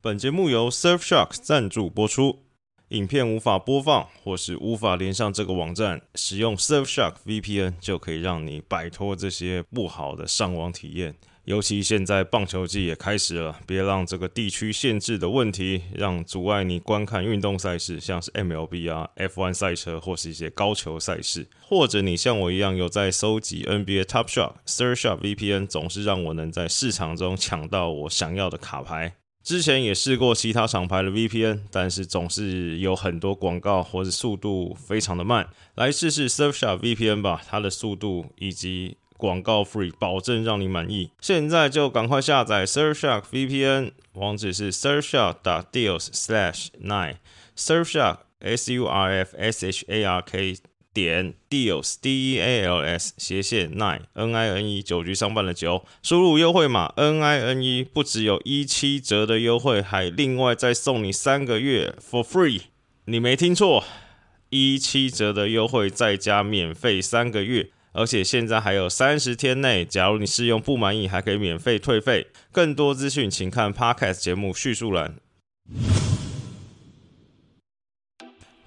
本节目由 Surfshark 赞助播出。影片无法播放或是无法连上这个网站，使用 Surfshark VPN 就可以让你摆脱这些不好的上网体验。尤其现在棒球季也开始了，别让这个地区限制的问题让阻碍你观看运动赛事，像是 MLB 啊、F1 赛车或是一些高球赛事。或者你像我一样有在收集 NBA Top Shot，Surfshark VPN 总是让我能在市场中抢到我想要的卡牌。之前也试过其他厂牌的 VPN，但是总是有很多广告或者速度非常的慢。来试试 Surfshark VPN 吧，它的速度以及广告 free，保证让你满意。现在就赶快下载 Surfshark VPN，网址是 surfshark.deals/slash nine，Surfshark S U R F S H A R K。点 deals d e a l s 斜线 nine n i n e 九局上半的九，输入优惠码 n i n e 不只有一七折的优惠，还另外再送你三个月 for free。你没听错，一七折的优惠再加免费三个月，而且现在还有三十天内，假如你试用不满意，还可以免费退费。更多资讯请看 podcast 节目叙述栏。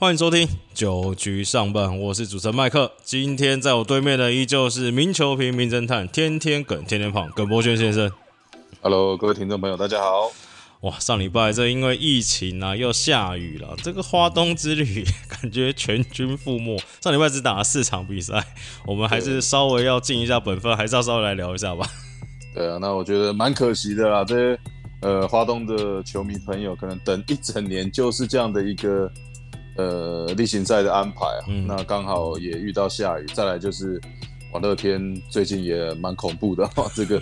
欢迎收听九局上半，我是主持人麦克。今天在我对面的依旧是名球评、名侦探、天天梗、天天胖耿博轩先生。Hello，各位听众朋友，大家好。哇，上礼拜这因为疫情啊，又下雨了，这个花东之旅 感觉全军覆没。上礼拜只打了四场比赛，我们还是稍微要尽一下本分，还是要稍微来聊一下吧。对啊，那我觉得蛮可惜的啦。这些呃，花东的球迷朋友可能等一整年就是这样的一个呃例行赛的安排啊。嗯那刚好也遇到下雨，再来就是网乐天最近也蛮恐怖的、哦，这个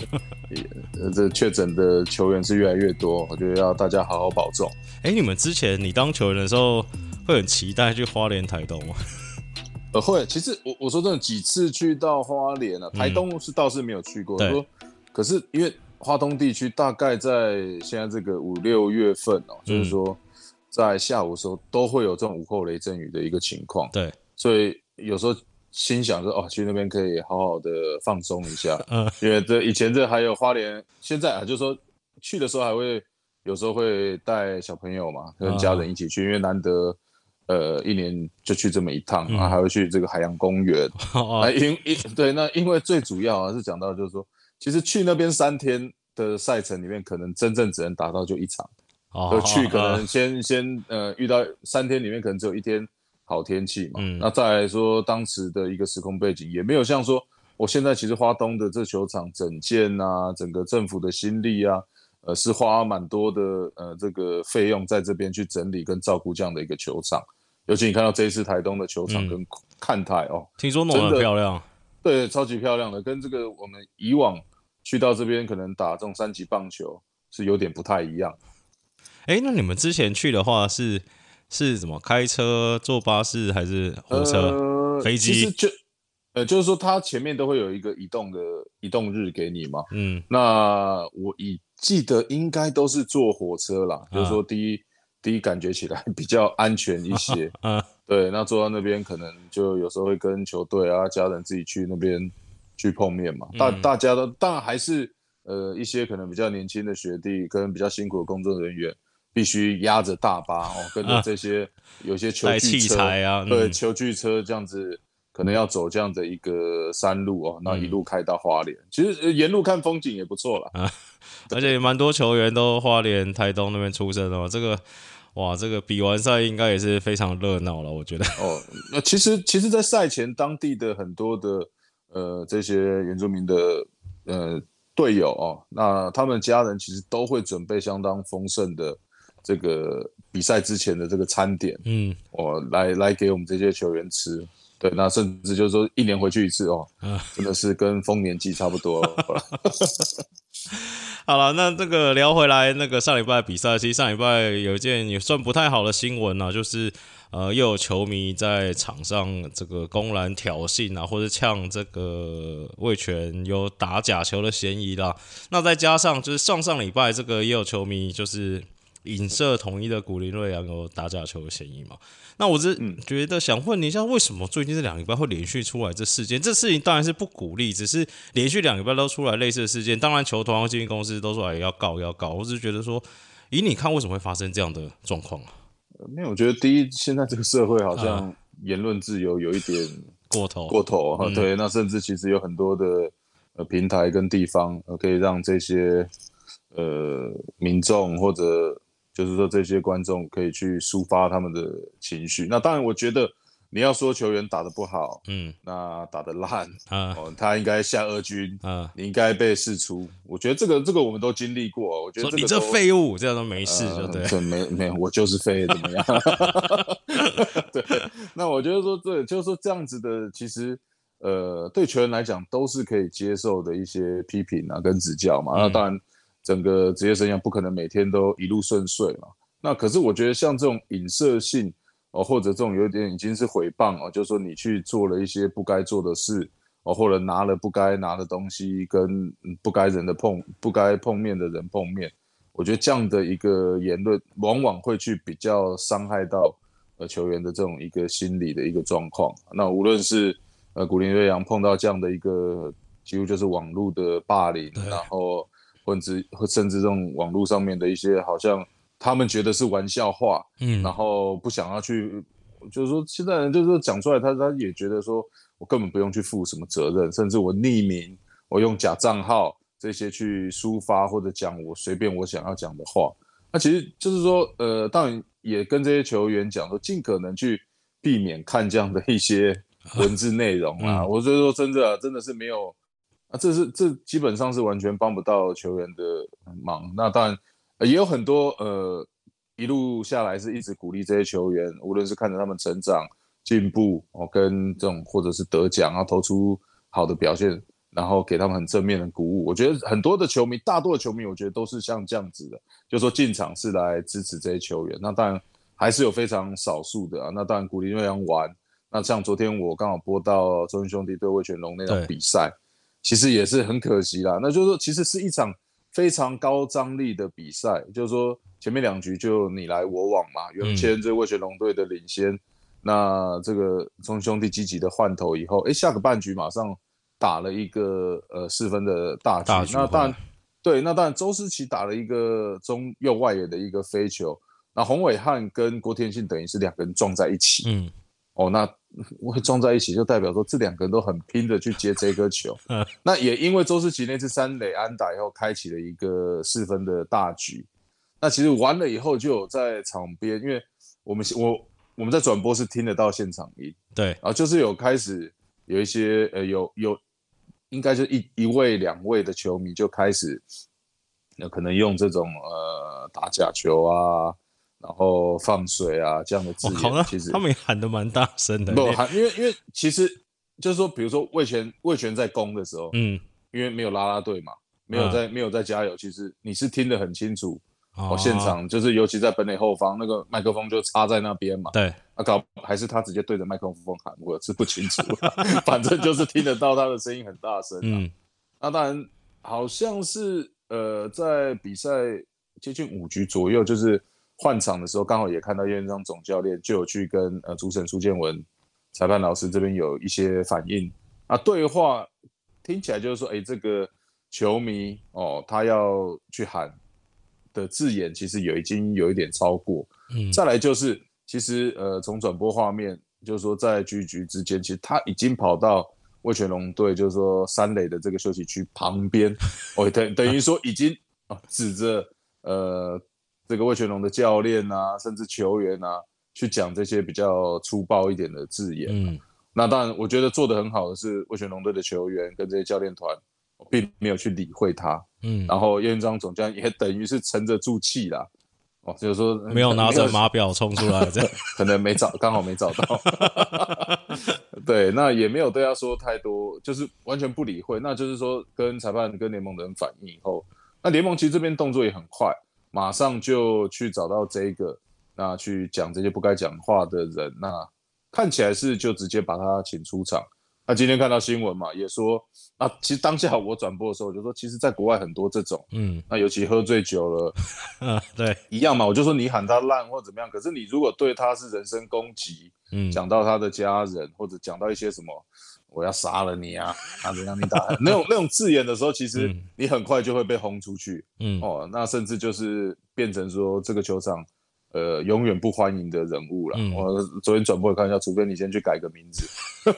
这确诊的球员是越来越多，我觉得要大家好好保重。哎、你们之前你当球员的时候，会很期待去花莲台东吗？呃，会，其实我我说真的，几次去到花莲啊，台东是倒是没有去过。可是因为花东地区大概在现在这个五六月份哦、就是说在下午的时候都会有这种午后雷阵雨的一个情况，对，所以有时候心想说哦，去那边可以好好的放松一下，嗯。因为这以前这还有花莲，现在啊，就是说去的时候还会有时候会带小朋友嘛，跟家人一起去，因为难得。呃，一年就去这么一趟，啊，还会去这个海洋公园，哦啊，因因对，那因为最主要啊是讲到就是说，其实去那边三天的赛程里面，可能真正只能达到就一场，哦就去可能先先呃遇到三天里面可能只有一天好天气嘛，嗯。那再来说当时的一个时空背景也没有像说我现在其实花东的这球场整建啊，整个政府的心力啊，呃是花蛮多的呃这个费用在这边去整理跟照顾这样的一个球场，尤其你看到这一次台东的球场嗯。跟看台哦，听说弄的很漂亮，对，超级漂亮的，跟这个我们以往去到这边可能打这种三级棒球是有点不太一样。哎、那你们之前去的话是是怎么开车、坐巴士还是火车？呃飞机其实就呃，就是说它前面都会有一个移动的移动日给你嘛。嗯，那我以记得应该都是坐火车啦，啊就是说第一第一感觉起来比较安全一些。嗯 对，那坐到那边可能就有时候会跟球队啊、家人自己去那边去碰面嘛。大嗯大家都当然还是呃一些可能比较年轻的学弟跟比较辛苦的工作人员，必须压着大巴哦，跟着这些、有些 球带器具车材啊，嗯对球具车这样子。可能要走这样的一个山路哦，那一嗯路开到花莲，其实呃沿路看风景也不错啦。而且蛮多球员都花莲、台东那边出生的嘛。这个哇，这个比完赛应该也是非常热闹了，我觉得。哦，那其实其实，在赛前当地的很多的呃这些原住民的呃队友哦，那他们家人其实都会准备相当丰盛的这个比赛之前的这个餐点嗯哦，来来给我们这些球员吃。对，那甚至就是说一年回去一次哦，嗯真的是跟丰年祭差不多。好了，那这个聊回来，那个上礼拜比赛，其实上礼拜有一件也算不太好的新闻啊，就是呃，又有球迷在场上这个公然挑衅啊，或者呛这个魏权有打假球的嫌疑啦。那再加上就是上上礼拜这个也有球迷就是影射统一的古林瑞阳有打假球的嫌疑嘛。那我是觉得想问你一下，为什么最近这两个礼拜会连续出来这事件？这事情当然是不鼓励，只是连续两个礼拜都出来类似的事件，当然球团和经纪公司都说哎要告要告，我只是觉得说以你看，为什么会发生这样的状况啊？没有，我觉得第一，现在这个社会好像言论自由有一点过头，过头哈。对，那甚至其实有很多的呃平台跟地方，呃，可以让这些呃民众或者就是说这些观众可以去抒发他们的情绪。那当然，我觉得。你要说球员打得不好，嗯，那打得烂，啊，哦，他应该下二军，啊，你应该被释出。我觉得这个这个我们都经历过，我觉得你这废物这样都没事，就对，没没，我就是废，怎么样？对，那我觉得说，对，就是说这样子的，其实，呃，对球员来讲都是可以接受的一些批评啊，跟指教嘛。那当然，整个职业生涯不可能每天都一路顺遂嘛。那可是我觉得像这种影射性。哦，或者这种有点已经是诽谤哦，就是说你去做了一些不该做的事哦，或者拿了不该拿的东西，跟不该人的碰不该碰面的人碰面，我觉得这样的一个言论，往往会去比较伤害到呃球员的这种一个心理的一个状况。那无论是呃古林瑞阳碰到这样的一个几乎就是网络的霸凌，然后或者甚至这种网络上面的一些好像。他们觉得是玩笑话，嗯，然后不想要去，就是说现在人就是说讲出来，他他也觉得说我根本不用去负什么责任，甚至我匿名，我用假账号这些去抒发或者讲我随便我想要讲的话，那其实就是说，呃，当然也跟这些球员讲说，尽可能去避免看这样的一些 文字内容啊。我就说真的，真的是没有啊，这是这基本上是完全帮不到球员的忙。那当然。也有很多呃，一路下来是一直鼓励这些球员，无论是看着他们成长进步哦，跟这种或者是得奖啊，投出好的表现，然后给他们很正面的鼓舞。我觉得很多的球迷，大多的球迷，我觉得都是像这样子的，就说进场是来支持这些球员。那当然还是有非常少数的啊。那当然鼓励那样玩。那像昨天我刚好播到中英兄弟对魏全龙那场比赛，其实也是很可惜啦。那就是说，其实是一场。非常高张力的比赛，就是说前面两局就你来我往嘛，原先这魏全龙队的领先，那这个中兄弟积极的换头以后，哎，下个半局马上打了一个呃四分的大局，那当然对，那当然周思齐打了一个中右外野的一个飞球，那洪伟汉跟郭天信等于是两个人撞在一起，嗯，哦那。会撞在一起，就代表说这两个人都很拼的去接这颗球。那也因为周世奇那次三垒安打以后，开启了一个四分的大局。那其实完了以后，就有在场边，因为我们我我们在转播是听得到现场音，对，然后就是有开始有一些呃有有，应该就一一位两位的球迷就开始，那可能用这种呃打假球啊。然后放水啊，这样的字眼，其实他们也喊的蛮大声的。不喊，因为因为其实就是说，比如说魏权魏权在攻的时候，嗯，因为没有拉拉队嘛，没有在没有在加油，其实你是听得很清楚。哦，现场就是尤其在本垒后方，那个麦克风就插在那边嘛。对，啊搞还是他直接对着麦克风喊，我是不清楚，反正就是听得到他的声音很大声。嗯，那当然好像是呃在比赛接近五局左右，就是。换场的时候，刚好也看到叶元璋总教练就有去跟呃主审苏建文裁判老师这边有一些反应啊，对话听起来就是说，哎，这个球迷哦，他要去喊的字眼，其实有已经有一点超过。嗯，再来就是，其实呃，从转播画面，就是说在局局之间，其实他已经跑到魏全龙队，就是说三垒的这个休息区旁边，哦，等等于说已经啊指着呃。这个魏全龙的教练啊，甚至球员啊，去讲这些比较粗暴一点的字眼。嗯，那当然，我觉得做的很好的是魏全龙队的球员跟这些教练团，并没有去理会他。嗯，然后叶云章总监也等于是沉着住气啦。哦，就是说没有拿着码表冲出来，这样可能没找，刚好没找到。对，那也没有对他说太多，就是完全不理会。那就是说，跟裁判、跟联盟的人反映以后，那联盟其实这边动作也很快。马上就去找到这个，那去讲这些不该讲话的人，那看起来是就直接把他请出场。那今天看到新闻嘛，也说啊，其实当下我转播的时候，我就说，其实在国外很多这种，嗯，那尤其喝醉酒了，嗯，对，一样嘛，我就说你喊他烂或怎么样，可是你如果对他是人身攻击，嗯，讲到他的家人或者讲到一些什么我要杀了你啊，啊怎样你打那种那种字眼的时候，其实你很快就会被轰出去，嗯哦，那甚至就是变成说这个球场。呃，永远不欢迎的人物了。我昨天转播看一下，除非你先去改个名字，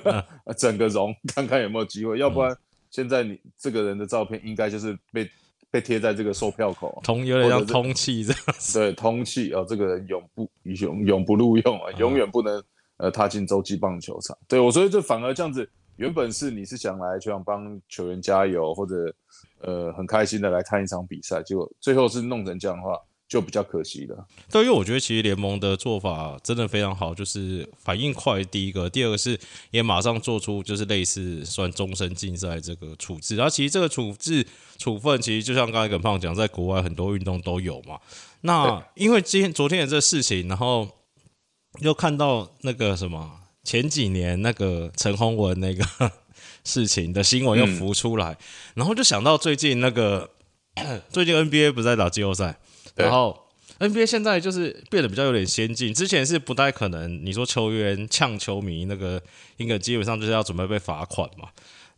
整个容看看有没有机会，要不然现在你这个人的照片应该就是被被贴在这个售票口，通有点像通气这样。对，通气哦，这个人永不永永不录用啊，永远不能呃踏进洲际棒球场。对我所以这反而这样子，原本是你是想来就想帮球员加油，或者呃很开心的来看一场比赛，结果最后是弄成这样的话。就比较可惜了。对，因为我觉得其实联盟的做法真的非常好，就是反应快。第一个，第二个是也马上做出就是类似算终身禁赛这个处置。然后其实这个处置处分，其实就像刚才耿胖讲，在国外很多运动都有嘛。那因为今天昨天的这事情，然后又看到那个什么前几年那个陈宏文那个 事情的新闻又浮出来，然后就想到最近那个 最近 NBA 不是在打季后赛。然后 NBA 现在就是变得比较有点先进，之前是不太可能。你说球员呛球迷，那个应该基本上就是要准备被罚款嘛。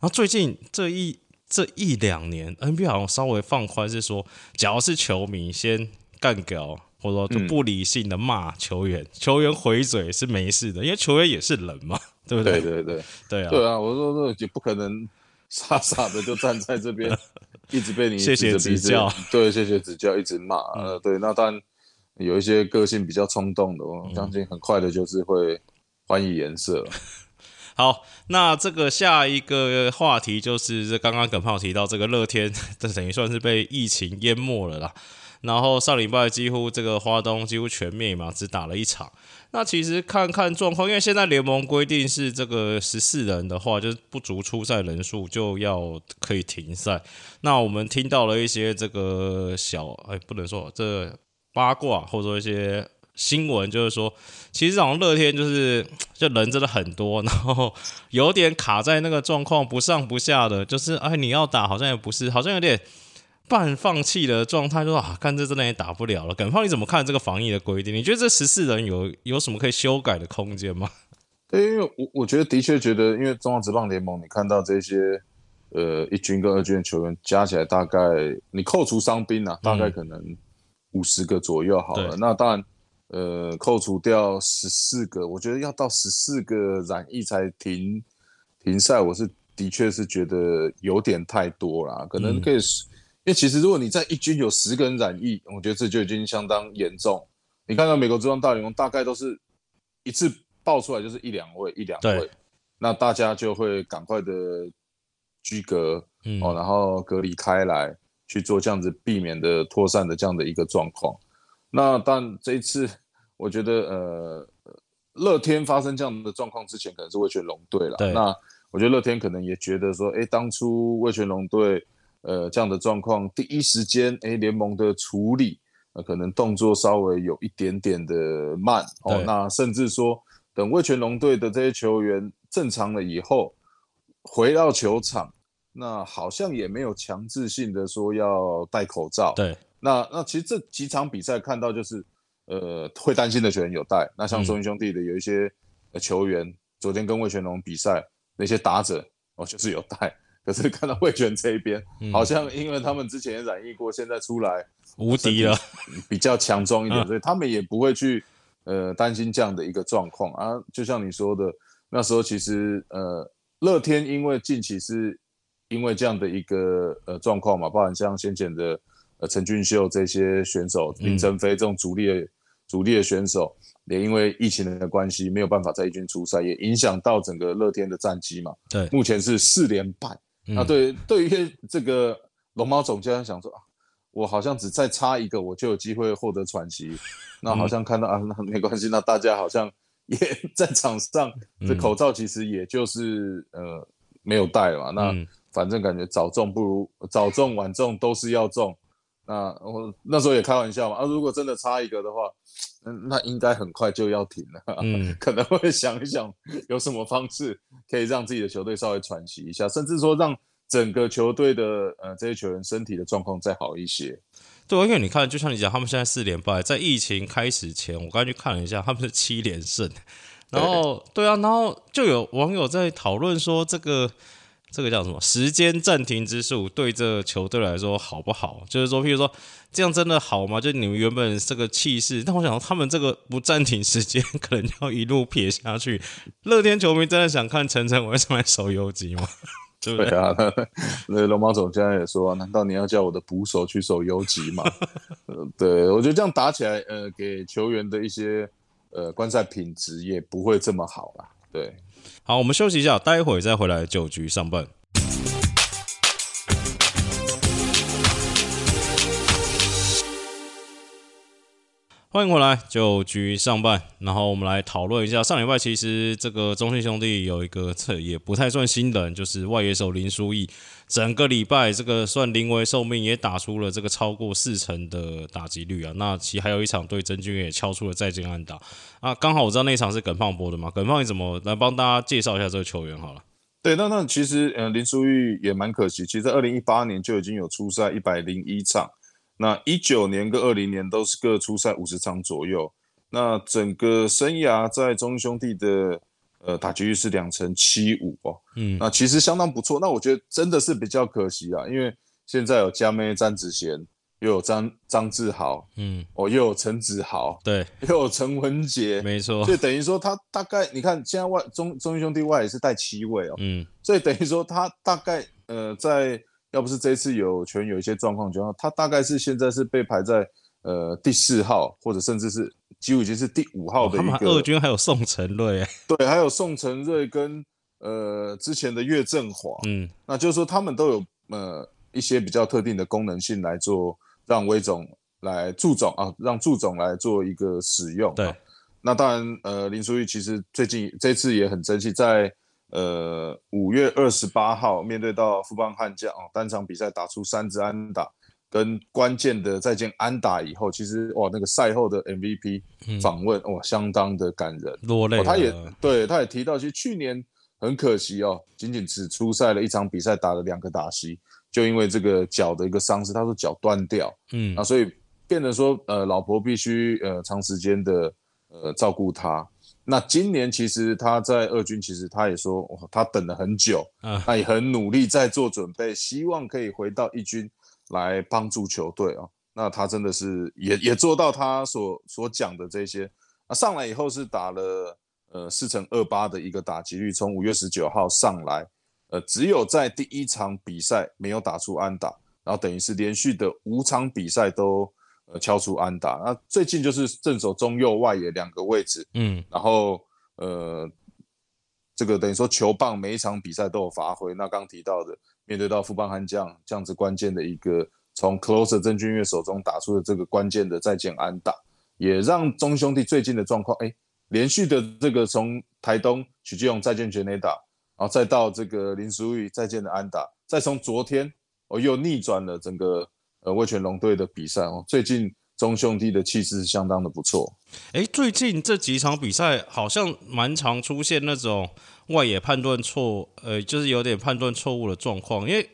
然后最近这一这一两年，NBA 好像稍微放宽，是说，只要是球迷先干掉，或者说就不理性的骂球员，球员回嘴是没事的，因为球员也是人嘛，对不对？对对对对啊！对啊！我说这也不可能傻傻的就站在这边。一直被你谢谢指教，对，谢谢指教，一直骂，呃，对，那当然有一些个性比较冲动的，我相信很快的就是会换以颜色。好，那这个下一个话题就是这刚刚耿胖提到这个乐天，这等于算是被疫情淹没了啦。然后上礼拜几乎这个花东几乎全灭嘛，只打了一场。那其实看看状况，因为现在联盟规定是这个十四人的话，就是不足出赛人数就要可以停赛。那我们听到了一些这个小哎，不能说这八卦，或者说一些新闻，就是说，其实这种乐天就是就人真的很多，然后有点卡在那个状况不上不下的，就是哎你要打好像也不是，好像有点。半放弃的状态，说啊，看这真的也打不了了。耿胖，你怎么看这个防疫的规定？你觉得这十四人有有什么可以修改的空间吗？对，因为我我觉得的确觉得，因为中华职棒联盟，你看到这些呃一军跟二军的球员加起来，大概你扣除伤兵啊，大概可能五十个左右好了。那当然，呃，扣除掉十四个，我觉得要到十四个染疫才停停赛，我是的确是觉得有点太多了，可能可以。因为其实如果你在一军有十个人染疫，我觉得这就已经相当严重。你看到美国之邦大联盟大概都是一次爆出来就是一两位一两位，那大家就会赶快的居隔哦，然后隔离开来去做这样子避免的扩散的这样的一个状况。那但这一次我觉得呃，乐天发生这样的状况之前可能是魏全龙队了。那我觉得乐天可能也觉得说，哎，当初魏全龙队。呃，这样的状况，第一时间，哎，联盟的处理，呃，可能动作稍微有一点点的慢哦。那甚至说，等魏全龙队的这些球员正常了以后，回到球场，那好像也没有强制性的说要戴口罩。对，那那其实这几场比赛看到就是，呃，会担心的球员有戴。那像中英兄弟的有一些球员，昨天跟魏全龙比赛那些打者，哦，就是有戴。可是看到魏权这一边，好像因为他们之前染疫过，现在出来无敌了，比较强壮一点，所以他们也不会去呃担心这样的一个状况啊。就像你说的，那时候其实呃乐天因为近期是因为这样的一个呃状况嘛，包含像先前的呃陈俊秀这些选手，林晨飞这种主力的主力的选手。也因为疫情的关系，没有办法在一军出赛，也影响到整个乐天的战绩嘛。对，目前是四连败。那对对于这个龙猫总监想说啊，我好像只再差一个，我就有机会获得喘息。那好像看到啊，那没关系。那大家好像也在场上，这口罩其实也就是呃没有戴嘛。那反正感觉早中不如早中晚中都是要中。那我那时候也开玩笑嘛，啊，如果真的差一个的话，嗯，那应该很快就要停了，嗯，可能会想一想有什么方式可以让自己的球队稍微喘息一下，甚至说让整个球队的呃这些球员身体的状况再好一些。对，因为你看，就像你讲，他们现在四连败，在疫情开始前，我刚才去看了一下，他们是七连胜。然后对啊，然后就有网友在讨论说这个。这个叫什么？时间暂停之术对这球队来说好不好？就是说，譬如说，这样真的好吗？就你们原本这个气势，但我想他们这个不暂停时间，可能要一路撇下去。乐天球迷真的想看陈晨伟上来守游击吗？对不对啊？那龙猫总监也说，难道你要叫我的捕手去守游击吗？呃，对我觉得这样打起来，呃，给球员的一些呃观赛品质也不会这么好啦。对。好，我们休息一下，待会再回来九局上半。欢迎回来九局上半，然后我们来讨论一下上礼拜其实这个中信兄弟有一个这也不太算新人，就是外野手林书义，整个礼拜这个算临危受命，也打出了这个超过四成的打击率啊。那其实还有一场对真君也敲出了再见安打啊。刚好我知道那场是耿胖播的嘛，耿胖你怎么来帮大家介绍一下这个球员好了？对，那那其实呃林书义也蛮可惜，其实在二零一八年就已经有出赛一百零一场。那一九年跟二零年都是各出赛五十场左右，那整个生涯在中兄弟的呃打击率是两成七五哦，嗯，那其实相当不错。那我觉得真的是比较可惜啊，因为现在有加妹詹子贤，又有张张志豪，嗯，哦，又有陈子豪，对，又有陈文杰，没错，就等于说他大概你看现在外中中兄弟外也是带七位哦，嗯，所以等于说他大概呃在。要不是这次有权有一些状况，就他大概是现在是被排在呃第四号，或者甚至是几乎已经是第五号的一个。二军还有宋承瑞，对，还有宋承瑞跟呃之前的岳振华，嗯，那就是说他们都有呃一些比较特定的功能性来做，让威总来祝总啊，让祝总来做一个使用。对，那当然呃林书玉其实最近这次也很争气，在。呃，五月二十八号面对到富邦悍将哦，单场比赛打出三支安打，跟关键的再见安打以后，其实哇，那个赛后的 MVP 访问哇，相当的感人，落泪。他也对，他也提到，其实去年很可惜哦，仅仅只出赛了一场比赛，打了两个打席，就因为这个脚的一个伤势，他说脚断掉，嗯，啊，所以变得说，呃，老婆必须呃长时间的呃照顾他。那今年其实他在二军，其实他也说，他等了很久，他也很努力在做准备，希望可以回到一军来帮助球队啊。那他真的是也也做到他所所讲的这些。那上来以后是打了呃四乘二八的一个打击率，从五月十九号上来，呃只有在第一场比赛没有打出安打，然后等于是连续的五场比赛都。呃，敲出安打，那最近就是正手中右外野两个位置，嗯，然后呃，这个等于说球棒每一场比赛都有发挥。那刚提到的，面对到富邦悍将这样子关键的一个从 closer 郑俊岳手中打出的这个关键的再见安打，也让中兄弟最近的状况，哎，连续的这个从台东许继勇再见全垒打，然后再到这个林书玉再见的安打，再从昨天哦又逆转了整个。呃，威权龙队的比赛哦，最近中兄弟的气势相当的不错。哎，最近这几场比赛好像蛮常出现那种外野判断错，呃，就是有点判断错误的状况。因为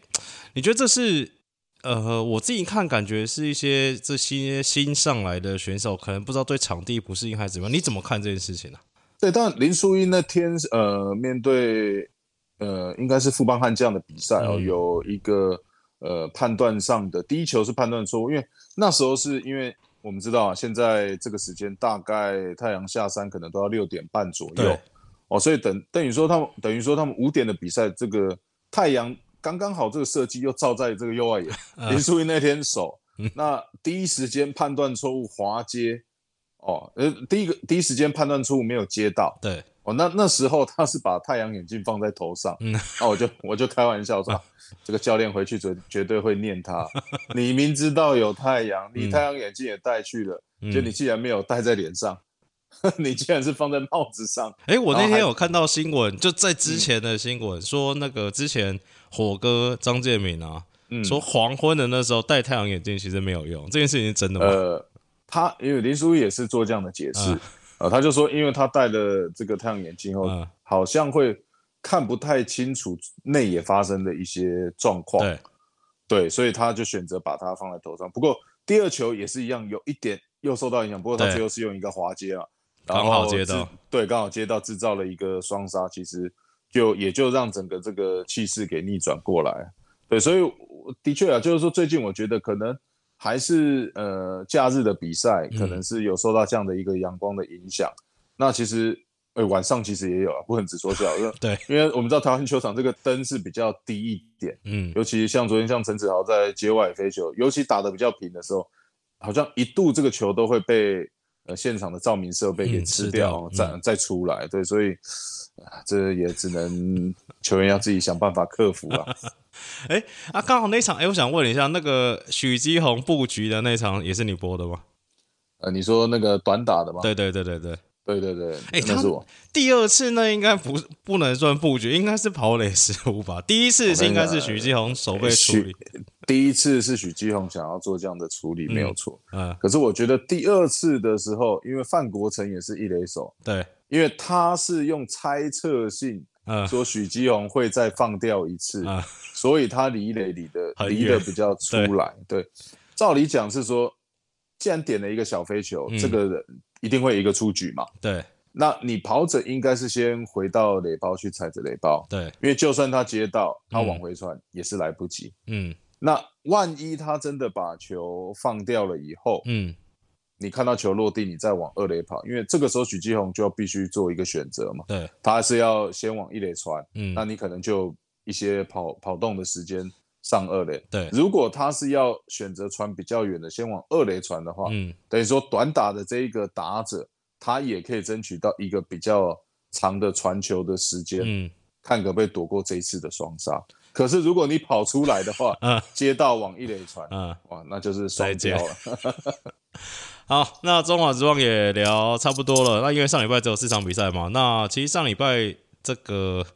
你觉得这是呃，我自己看感觉是一些这些新上来的选手可能不知道对场地不适应还是怎么样？你怎么看这件事情呢？对，但林书英那天呃，面对呃，应该是富邦悍将的比赛哦，有一个。呃，判断上的第一球是判断错误，因为那时候是因为我们知道啊，现在这个时间大概太阳下山可能都要六点半左右，哦，所以等等于说他们等于说他们五点的比赛，这个太阳刚刚好这个设计又照在这个右外野 林书英那天守，那第一时间判断错误滑接，哦，呃，第一个第一时间判断错误没有接到，对，哦，那那时候他是把太阳眼镜放在头上，嗯那我就我就开玩笑说。这个教练回去绝绝对会念他。你明知道有太阳，你太阳眼镜也戴去了，就你既然没有戴在脸上，你竟然是放在帽子上。哎，我那天有看到新闻，就在之前的新闻说，那个之前火哥张建敏啊，说黄昏的那时候戴太阳眼镜其实没有用，这件事情是真的吗？呃，他因为林书也是做这样的解释，呃，他就说，因为他戴了这个太阳眼镜后，好像会。看不太清楚内野发生的一些状况，对，对，所以他就选择把它放在头上。不过第二球也是一样，有一点又受到影响。不过他最后是用一个滑接啊，刚好接到，对，刚好接到制造了一个双杀，其实就也就让整个这个气势给逆转过来。对，所以的确啊，就是说最近我觉得可能还是呃假日的比赛，可能是有受到这样的一个阳光的影响。那其实。哎，晚上其实也有啊，不能只说笑。对，因为我们知道台湾球场这个灯是比较低一点，嗯，尤其像昨天像陈子豪在接外飞球，尤其打的比较平的时候，好像一度这个球都会被呃现场的照明设备给吃掉，再再出来。对，所以这也只能球员要自己想办法克服了。哎啊，刚好那场，哎，我想问一下，那个许基宏布局的那场也是你播的吗？呃，你说那个短打的吗？对对对对对。对对对，哎，那是我。第二次那应该不不能算布局，应该是跑垒失误吧。第一次应该是许继红手背处理，第一次是许继红想要做这样的处理，没有错。嗯，可是我觉得第二次的时候，因为范国成也是一垒手，对，因为他是用猜测性说许继宏会再放掉一次，所以他离垒离的离的比较出来。对，照理讲是说，既然点了一个小飞球，这个人。一定会一个出局嘛？对，那你跑者应该是先回到垒包去踩着垒包，对，因为就算他接到，他往回传也是来不及。嗯，那万一他真的把球放掉了以后，嗯，你看到球落地，你再往二垒跑，因为这个时候许继红就要必须做一个选择嘛，对，他还是要先往一垒传，嗯，那你可能就一些跑跑动的时间。上二垒，对，如果他是要选择传比较远的，先往二垒传的话，嗯，等于说短打的这一个打者，他也可以争取到一个比较长的传球的时间，嗯，看可不可以躲过这一次的双杀。可是如果你跑出来的话，嗯，接到往一垒传，嗯，哇，那就是双交了。好，那中华之望也聊差不多了。那因为上礼拜只有四场比赛嘛，那其实上礼拜这个。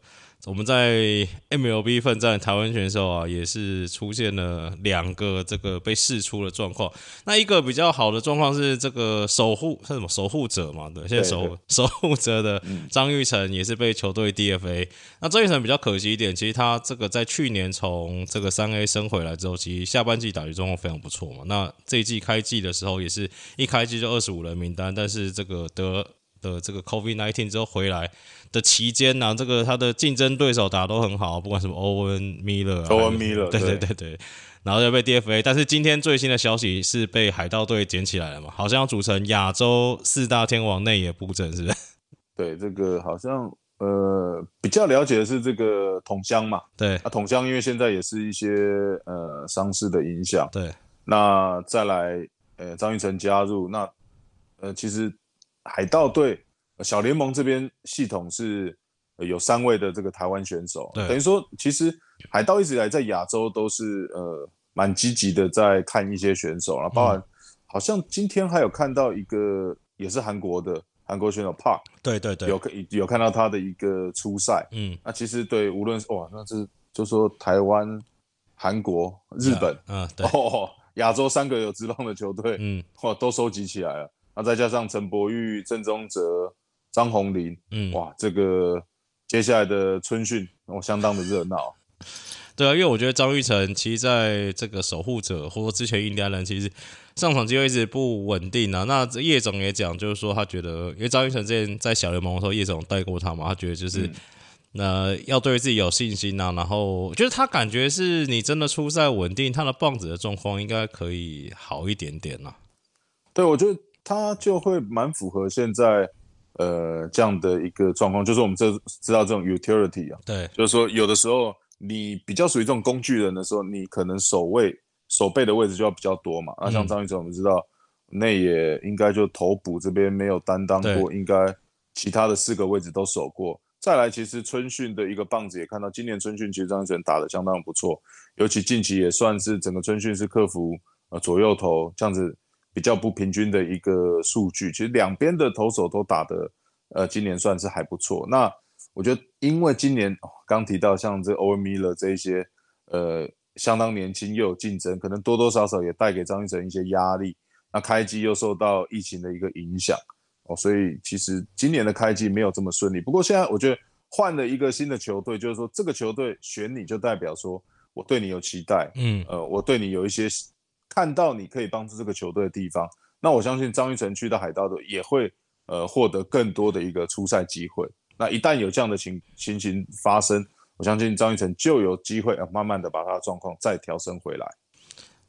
我们在 MLB 奋战台湾选手啊，也是出现了两个这个被释出的状况。那一个比较好的状况是这个守护是什么守护者嘛？对，现在守 守护者的张玉成也是被球队 DFA。那张玉成比较可惜一点，其实他这个在去年从这个三 A 升回来之后，其实下半季打击状况非常不错嘛。那这一季开季的时候也是一开季就二十五人名单，但是这个得的这个 COVID nineteen 之后回来。的期间呢，这个他的竞争对手打都很好，不管什么欧文米勒，欧文米勒，对对对对，然后又被 DFA，但是今天最新的消息是被海盗队捡起来了嘛？好像要组成亚洲四大天王内野布阵，是不是？对，这个好像呃比较了解的是这个桶香嘛，对，啊统香因为现在也是一些呃伤势的影响，对，那再来呃张玉成加入，那呃其实海盗队。小联盟这边系统是有三位的这个台湾选手，等于说其实海盗一直以来在亚洲都是呃蛮积极的在看一些选手了，包含好像今天还有看到一个也是韩国的韩国选手 Park，对对对，有有看到他的一个初赛，嗯，那其实对无论是哇，那是就说台湾、韩国、日本，嗯，对，亚洲三个有职棒的球队，嗯，哇，都收集起来了，那再加上陈柏宇、郑宗哲。张宏林，嗯，哇，这个接下来的春训，哦，相当的热闹。对啊，因为我觉得张玉成其实在这个守护者，或者之前印第安人，其实上场机会一直不稳定啊。那叶总也讲，就是说他觉得，因为张玉成之前在小联盟的时候，叶总带过他嘛，他觉得就是那要对自己有信心啊。然后就是他感觉是你真的出赛稳定，他的棒子的状况应该可以好一点点了。对，我觉得他就会蛮符合现在。呃，这样的一个状况，就是我们这知道这种 utility 啊，对，就是说有的时候你比较属于这种工具人的时候，你可能守卫守备的位置就要比较多嘛。那像张玉成，我们知道那也应该就头补这边没有担当过，应该其他的四个位置都守过。再来，其实春训的一个棒子也看到，今年春训其实张玉成打的相当不错，尤其近期也算是整个春训是克服呃左右头这样子。比较不平均的一个数据，其实两边的投手都打的，呃，今年算是还不错。那我觉得，因为今年刚提到像这欧文米勒这一些，呃，相当年轻又有竞争，可能多多少少也带给张玉成一些压力。那开机又受到疫情的一个影响，哦，所以其实今年的开机没有这么顺利。不过现在我觉得换了一个新的球队，就是说这个球队选你就代表说我对你有期待，嗯，呃，我对你有一些。看到你可以帮助这个球队的地方，那我相信张玉成去到海盗队也会呃获得更多的一个出赛机会。那一旦有这样的情情形发生，我相信张玉成就有机会啊慢慢的把他的状况再调升回来。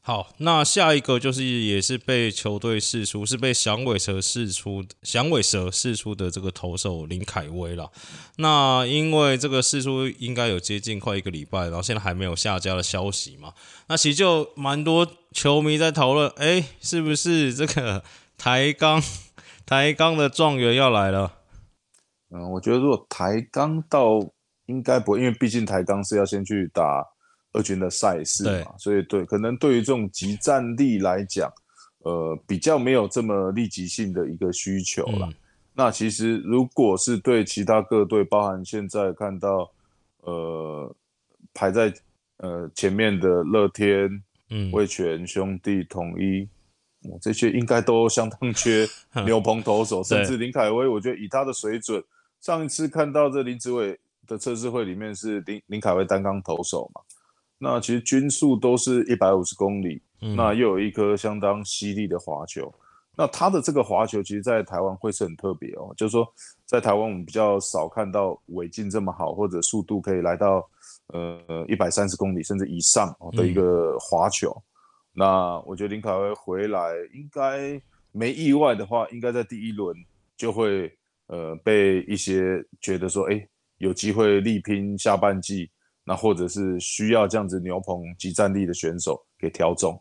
好，那下一个就是也是被球队释出，是被响尾蛇释出，响尾蛇释出的这个投手林凯威了。那因为这个释出应该有接近快一个礼拜，然后现在还没有下家的消息嘛，那其实就蛮多球迷在讨论，哎，是不是这个台钢 台钢的状元要来了？嗯，我觉得如果台钢到应该不会，因为毕竟台钢是要先去打。二军的赛事嘛，所以对，可能对于这种集战力来讲，呃，比较没有这么立即性的一个需求了。那其实如果是对其他各队，包含现在看到，呃，排在呃前面的乐天、嗯，味全兄弟、统一，这些应该都相当缺 牛棚投手，甚至林凯威，我觉得以他的水准，上一次看到这林子伟的测试会里面是林林凯威单刚投手嘛。那其实均速都是一百五十公里，那又有一颗相当犀利的滑球。那他的这个滑球，其实，在台湾会是很特别哦。就是说，在台湾我们比较少看到尾劲这么好，或者速度可以来到呃一百三十公里甚至以上的一个滑球。那我觉得林凯威回来，应该没意外的话，应该在第一轮就会呃被一些觉得说，哎，有机会力拼下半季。那或者是需要这样子牛棚及战力的选手给挑中，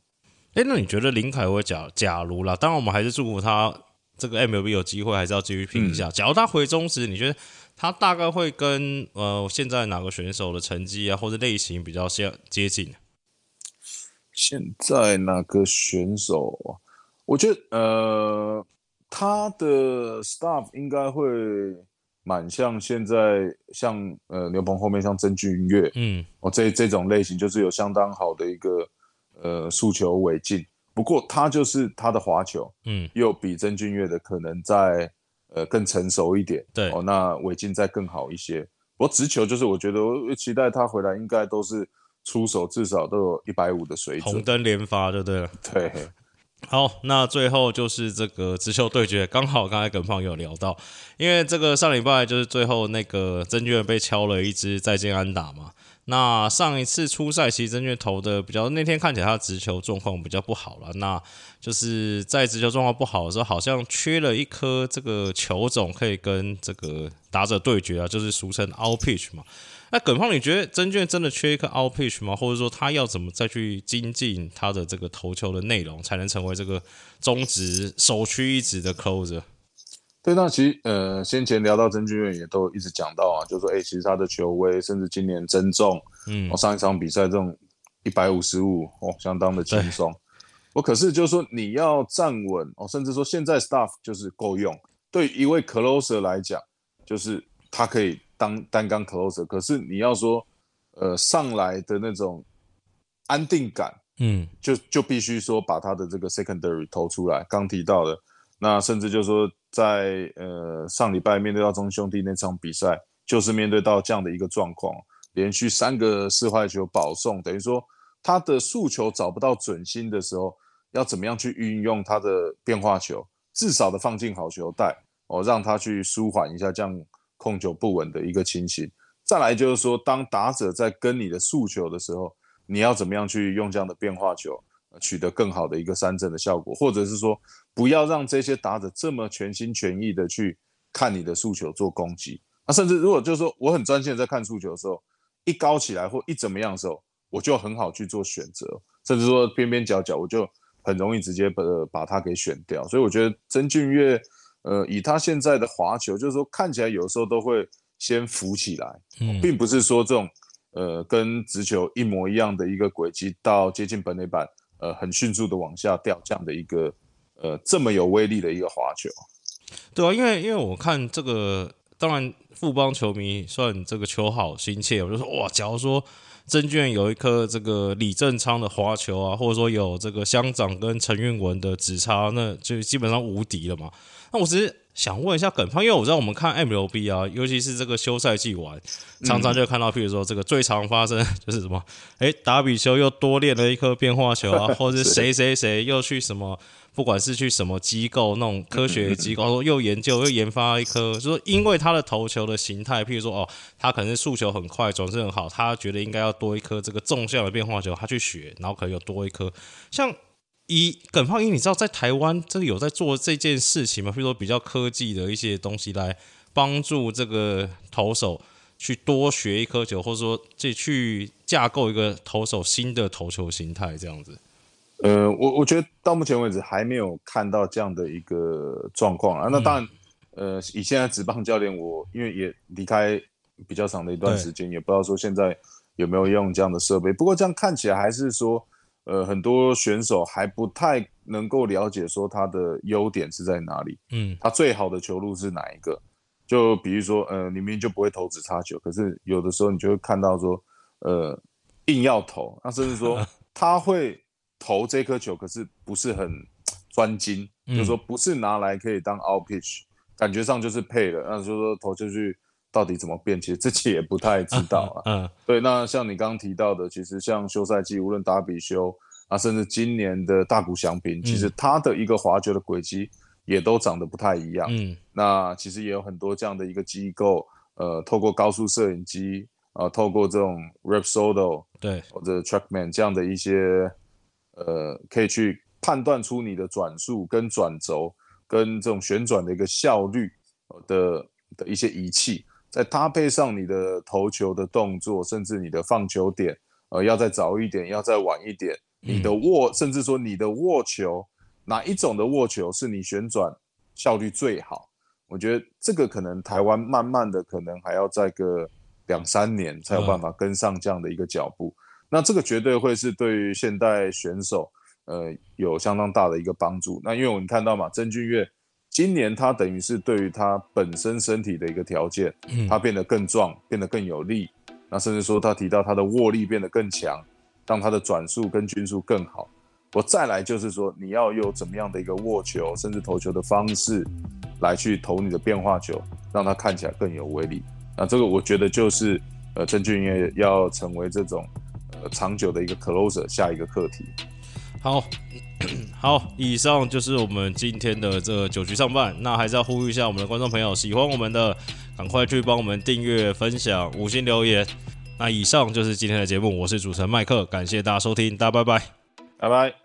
哎，那你觉得林凯威假假如啦，当然我们还是祝福他这个 MLB 有机会，还是要继续拼一下。假如他回中时，你觉得他大概会跟呃现在哪个选手的成绩啊，或者类型比较相接近？现在哪个选手？我觉得呃，他的 staff 应该会。蛮像现在像呃牛棚后面像曾俊岳，嗯，哦这这种类型就是有相当好的一个呃速球尾劲，不过他就是他的滑球，嗯，又比曾俊岳的可能在呃更成熟一点，对，哦那尾劲再更好一些。不过直球就是我觉得我期待他回来应该都是出手至少都有一百五的水准，红灯连发就对了，对。好，那最后就是这个直球对决，刚好刚才跟朋友聊到，因为这个上礼拜就是最后那个曾俊被敲了一支再见安打嘛。那上一次初赛，其实曾俊投的比较，那天看起来他直球状况比较不好了。那就是在直球状况不好的时候，好像缺了一颗这个球种可以跟这个打者对决啊，就是俗称 out pitch 嘛。那耿胖，你觉得曾俊真的缺一颗 out pitch 吗？或者说他要怎么再去精进他的这个投球的内容，才能成为这个中职首屈一指的 closer？对，那其实呃，先前聊到曾俊岳也都一直讲到啊，就说哎，其实他的球威，甚至今年增重，嗯，我上一场比赛这种一百五十五哦，相当的轻松。我可是就是说你要站稳哦，甚至说现在 staff 就是够用，对一位 closer 来讲，就是他可以。当单杠 closer，可是你要说，呃，上来的那种安定感，嗯，就就必须说把他的这个 secondary 投出来。刚提到的，那甚至就是说，在呃上礼拜面对到中兄弟那场比赛，就是面对到这样的一个状况，连续三个四坏球保送，等于说他的诉求找不到准心的时候，要怎么样去运用他的变化球，至少的放进好球带，哦，让他去舒缓一下这样。控球不稳的一个情形，再来就是说，当打者在跟你的诉求的时候，你要怎么样去用这样的变化球，取得更好的一个三振的效果，或者是说，不要让这些打者这么全心全意的去看你的诉求做攻击。那甚至如果就是说，我很专心的在看诉求的时候，一高起来或一怎么样的时候，我就很好去做选择，甚至说边边角角，我就很容易直接把把它给选掉。所以我觉得曾俊岳。呃，以他现在的滑球，就是说看起来有时候都会先浮起来，并不是说这种呃跟直球一模一样的一个轨迹到接近本垒板，呃，很迅速的往下掉这样的一个呃这么有威力的一个滑球。对啊，因为因为我看这个，当然富邦球迷算这个球好心切，我就说哇，假如说。证券有一颗这个李正昌的滑球啊，或者说有这个乡长跟陈运文的直插，那就基本上无敌了嘛。那我只是想问一下耿胖，因为我知道我们看 MLB 啊，尤其是这个休赛季完，常常就看到，譬如说这个最常发生就是什么，哎，达比修又多练了一颗变化球啊，或者是谁谁谁又去什么，不管是去什么机构那种科学机构，又研究又研发一颗，就说因为他的投球的形态，譬如说哦，他可能是速球很快，转身很好，他觉得应该要多一颗这个纵向的变化球，他去学，然后可能又多一颗，像。以耿胖英，你知道在台湾这个有在做这件事情吗？比如说比较科技的一些东西来帮助这个投手去多学一颗球，或者说这去架构一个投手新的投球形态这样子。呃，我我觉得到目前为止还没有看到这样的一个状况啊。那当然，呃，以现在职棒教练，我因为也离开比较长的一段时间，也不知道说现在有没有用这样的设备。不过这样看起来还是说。呃，很多选手还不太能够了解说他的优点是在哪里，嗯，他最好的球路是哪一个？就比如说，呃，你明明就不会投直插球，可是有的时候你就会看到说，呃，硬要投，那甚至说 他会投这颗球，可是不是很专精，就是说不是拿来可以当 out pitch，感觉上就是配了，那就说投出去。到底怎么变？其实自己也不太知道啊。嗯，对。那像你刚刚提到的，其实像休赛季，无论打比休啊，甚至今年的大谷翔平，其实他的一个滑球的轨迹也都长得不太一样。嗯，那其实也有很多这样的一个机构，呃，透过高速摄影机啊，透过这种 Rapsodo 对或者 Trackman 这样的一些，呃，可以去判断出你的转速跟转轴跟这种旋转的一个效率的的一些仪器。再搭配上你的投球的动作，甚至你的放球点，呃，要再早一点，要再晚一点。你的握，甚至说你的握球，哪一种的握球是你旋转效率最好？我觉得这个可能台湾慢慢的可能还要再个两三年才有办法跟上这样的一个脚步。那这个绝对会是对于现代选手，呃，有相当大的一个帮助。那因为我们看到嘛，曾俊岳。今年他等于是对于他本身身体的一个条件，他变得更壮，变得更有力。那甚至说他提到他的握力变得更强，让他的转速跟均速更好。我再来就是说，你要有怎么样的一个握球，甚至投球的方式，来去投你的变化球，让它看起来更有威力。那这个我觉得就是呃，郑俊业要成为这种呃长久的一个 closer 下一个课题。好。好，以上就是我们今天的这九局上半。那还是要呼吁一下我们的观众朋友，喜欢我们的，赶快去帮我们订阅、分享、五星留言。那以上就是今天的节目，我是主持人麦克，感谢大家收听，大家拜拜，拜拜。